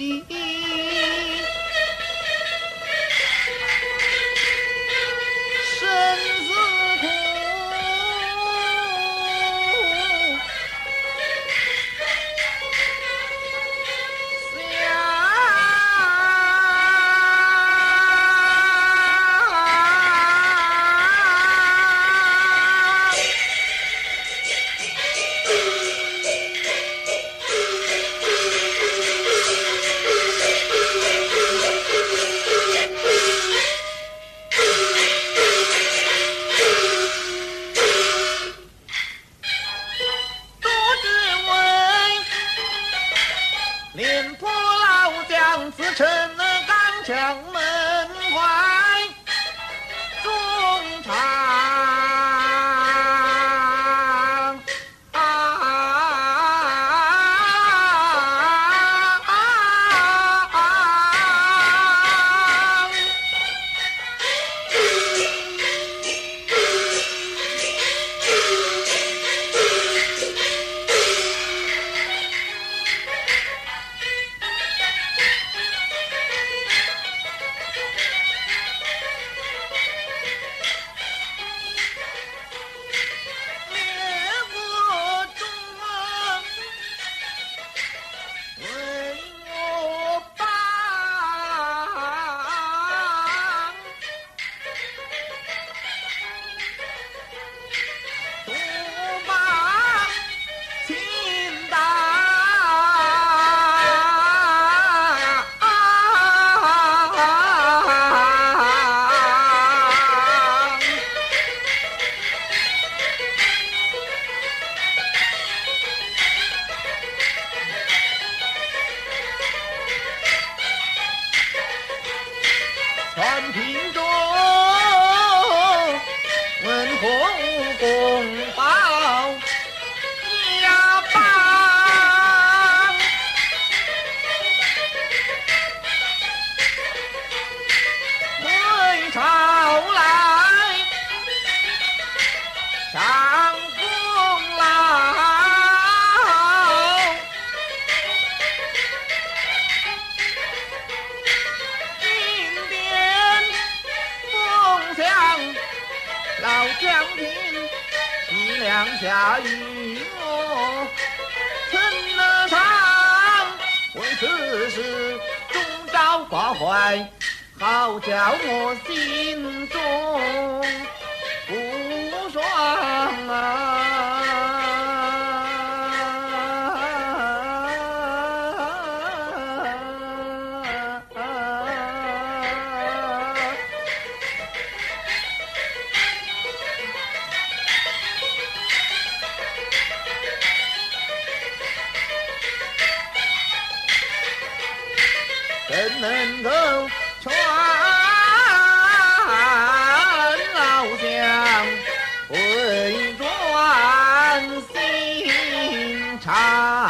E, e, 强门。南亭中文洪武共保家邦归巢来。两，下狱我陈了上，为此事终朝挂怀，好叫我心中不爽啊！怎能够劝老乡回转心肠？